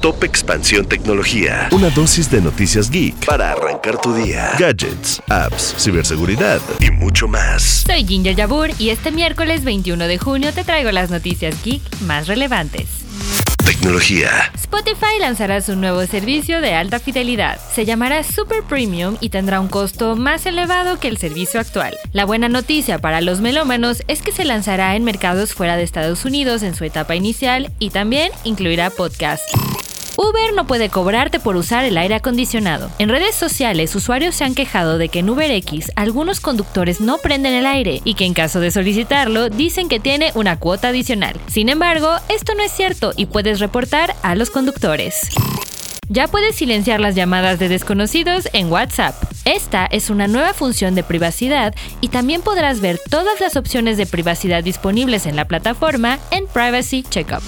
Top Expansión Tecnología. Una dosis de noticias geek para arrancar tu día. Gadgets, apps, ciberseguridad y mucho más. Soy Ginger Yabur y este miércoles 21 de junio te traigo las noticias geek más relevantes. Tecnología. Spotify lanzará su nuevo servicio de alta fidelidad. Se llamará Super Premium y tendrá un costo más elevado que el servicio actual. La buena noticia para los melómanos es que se lanzará en mercados fuera de Estados Unidos en su etapa inicial y también incluirá podcast. Uber no puede cobrarte por usar el aire acondicionado. En redes sociales, usuarios se han quejado de que en UberX algunos conductores no prenden el aire y que en caso de solicitarlo dicen que tiene una cuota adicional. Sin embargo, esto no es cierto y puedes reportar a los conductores. Ya puedes silenciar las llamadas de desconocidos en WhatsApp. Esta es una nueva función de privacidad y también podrás ver todas las opciones de privacidad disponibles en la plataforma en Privacy Checkup.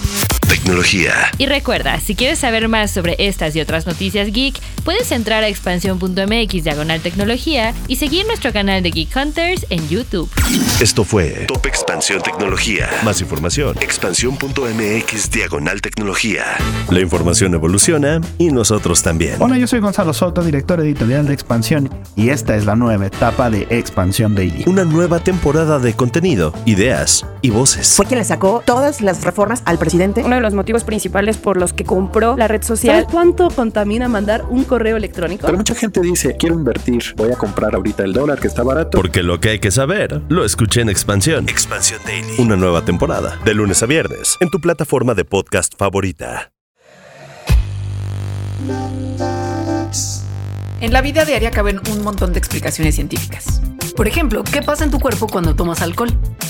Tecnología. Y recuerda, si quieres saber más sobre estas y otras noticias geek, puedes entrar a expansión.mx diagonal tecnología y seguir nuestro canal de Geek Hunters en YouTube. Esto fue Top Expansión Tecnología. Más información. Expansión.mx diagonal tecnología. La información evoluciona y nosotros también. Hola, yo soy Gonzalo Soto, director editorial de Expansión, y esta es la nueva etapa de Expansión Daily. Una nueva temporada de contenido, ideas y voces. Fue quien le sacó todas las reformas al presidente. Uno de los motivos principales por los que compró la red social. ¿Sabes cuánto contamina mandar un correo electrónico? Pero mucha gente dice, quiero invertir, voy a comprar ahorita el dólar que está barato. Porque lo que hay que saber, lo escuché en Expansión. Expansión Daily. Una nueva temporada, de lunes a viernes, en tu plataforma de podcast favorita. En la vida diaria caben un montón de explicaciones científicas. Por ejemplo, ¿qué pasa en tu cuerpo cuando tomas alcohol?